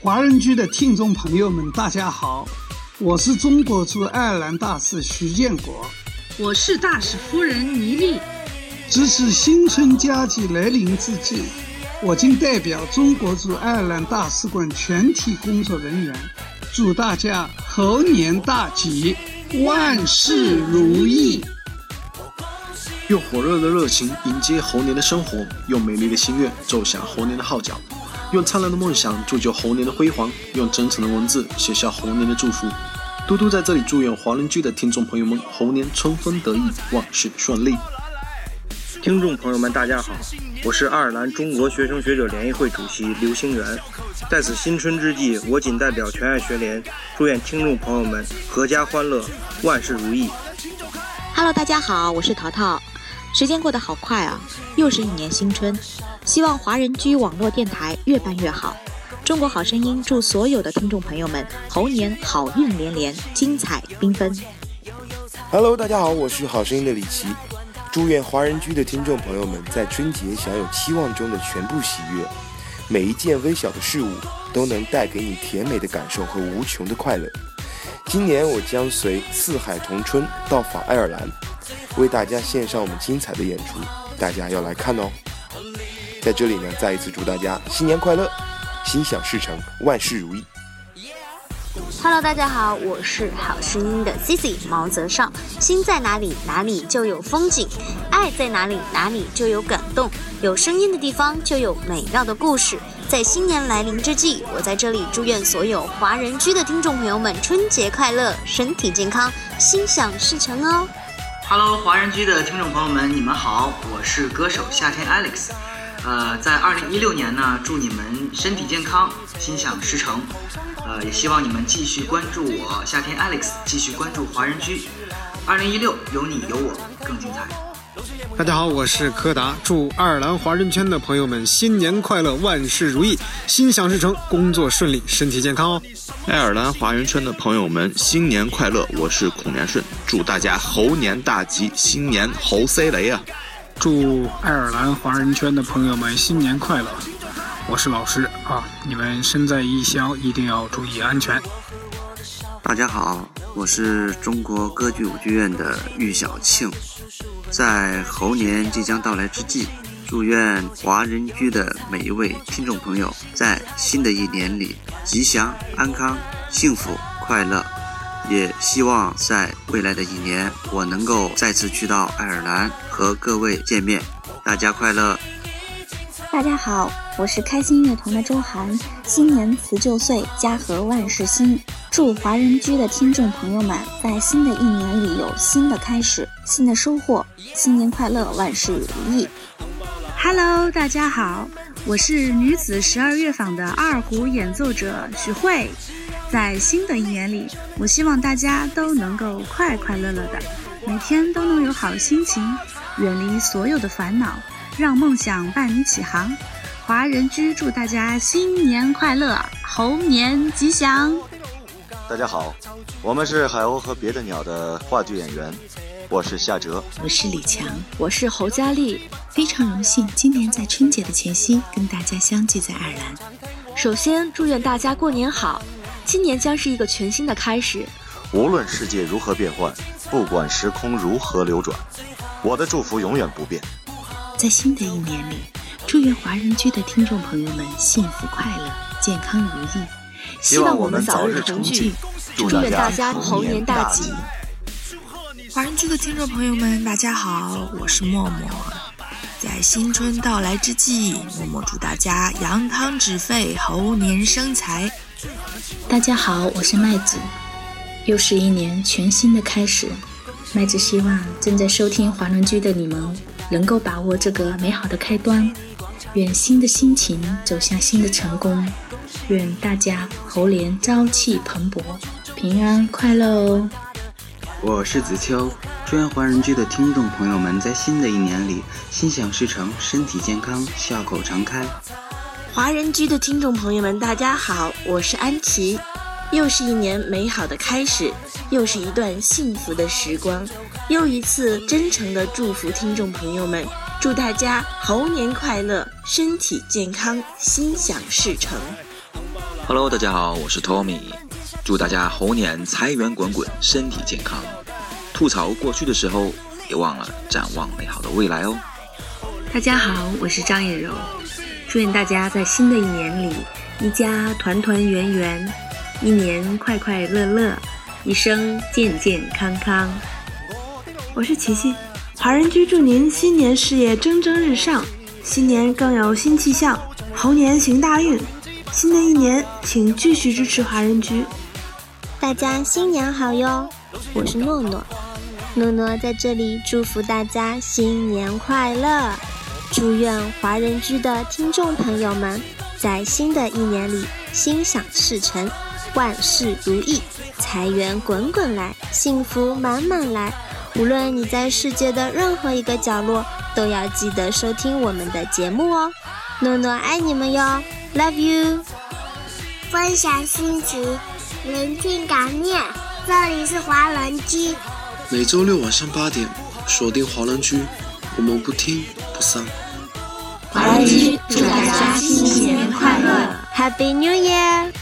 华人居的听众朋友们，大家好，我是中国驻爱尔兰大使徐建国，我是大使夫人倪丽。值此新春佳节来临之际，我谨代表中国驻爱尔兰大使馆全体工作人员，祝大家猴年大吉，万事如意。用火热的热情迎接猴年的生活，用美丽的心愿奏响猴年的号角，用灿烂的梦想铸就猴年的辉煌，用真诚的文字写下猴年的祝福。嘟嘟在这里祝愿华人居的听众朋友们猴年春风得意，万事顺利。听众朋友们，大家好，我是爱尔兰中国学生学者联谊会主席刘星元。在此新春之际，我谨代表全爱学联，祝愿听众朋友们阖家欢乐，万事如意。Hello，大家好，我是淘淘。时间过得好快啊，又是一年新春。希望华人居网络电台越办越好。中国好声音祝所有的听众朋友们猴年好运连连，精彩缤纷。Hello，大家好，我是好声音的李琦。祝愿华人居的听众朋友们在春节享有期望中的全部喜悦，每一件微小的事物都能带给你甜美的感受和无穷的快乐。今年我将随四海同春到访爱尔兰。为大家献上我们精彩的演出，大家要来看哦！在这里呢，再一次祝大家新年快乐，心想事成，万事如意。Hello，大家好，我是好声音的 Cici 毛泽少。心在哪里，哪里就有风景；爱在哪里，哪里就有感动。有声音的地方就有美妙的故事。在新年来临之际，我在这里祝愿所有华人居的听众朋友们春节快乐，身体健康，心想事成哦！Hello，华人居的听众朋友们，你们好，我是歌手夏天 Alex。呃，在二零一六年呢，祝你们身体健康，心想事成。呃，也希望你们继续关注我夏天 Alex，继续关注华人居。二零一六有你有我更精彩。大家好，我是柯达，祝爱尔兰华人圈的朋友们新年快乐，万事如意，心想事成，工作顺利，身体健康哦。爱尔兰华人圈的朋友们新年快乐，我是孔连顺，祝大家猴年大吉，新年猴塞雷啊！祝爱尔兰华人圈的朋友们新年快乐，我是老师啊，你们身在异乡一定要注意安全。大家好，我是中国歌剧舞剧院的玉小庆。在猴年即将到来之际，祝愿华人居的每一位听众朋友在新的一年里吉祥、安康、幸福、快乐。也希望在未来的一年，我能够再次去到爱尔兰和各位见面。大家快乐！大家好，我是开心乐团的周涵。新年辞旧岁，家和万事兴。祝华人居的听众朋友们在新的一年里有新的开始、新的收获。新年快乐，万事如意！Hello，大家好，我是女子十二乐坊的二胡演奏者许慧。在新的一年里，我希望大家都能够快快乐乐的，每天都能有好心情，远离所有的烦恼，让梦想伴你起航。华人居祝大家新年快乐，猴年吉祥！大家好，我们是海鸥和别的鸟的话剧演员，我是夏哲，我是李强，我是侯佳丽，非常荣幸今年在春节的前夕跟大家相聚在爱尔兰。首先祝愿大家过年好，今年将是一个全新的开始。无论世界如何变换，不管时空如何流转，我的祝福永远不变。在新的一年里，祝愿华人区的听众朋友们幸福快乐、健康如意。希望我们早日重聚，祝愿大家猴年大吉！华人区的听众朋友们，大家好，我是默默。在新春到来之际，默默祝大家扬汤止沸，猴年生财。大家好，我是麦子。又是一年全新的开始，麦子希望正在收听华人居的你们能够把握这个美好的开端，愿新的心情走向新的成功。愿大家猴年朝气蓬勃，平安快乐哦！我是子秋，祝愿华人居的听众朋友们在新的一年里心想事成，身体健康，笑口常开。华人居的听众朋友们，大家好，我是安琪。又是一年美好的开始，又是一段幸福的时光，又一次真诚的祝福听众朋友们。祝大家猴年快乐，身体健康，心想事成。Hello，大家好，我是 Tommy，祝大家猴年财源滚滚，身体健康。吐槽过去的时候，别忘了展望美好的未来哦。大家好，我是张艳柔，祝愿大家在新的一年里，一家团团圆圆，一年快快乐乐，一生健健康康。我是琪琪，华人居祝您新年事业蒸蒸日上，新年更有新气象，猴年行大运。新的一年，请继续支持华人居。大家新年好哟！我是诺诺，诺诺在这里祝福大家新年快乐，祝愿华人居的听众朋友们在新的一年里心想事成，万事如意，财源滚滚来，幸福满满来。无论你在世界的任何一个角落，都要记得收听我们的节目哦。诺诺爱你们哟，Love you！分享心情，聆听感念，这里是华人居。每周六晚上八点，锁定华人居，我们不听不散。华人居祝大家新年快乐，Happy New Year！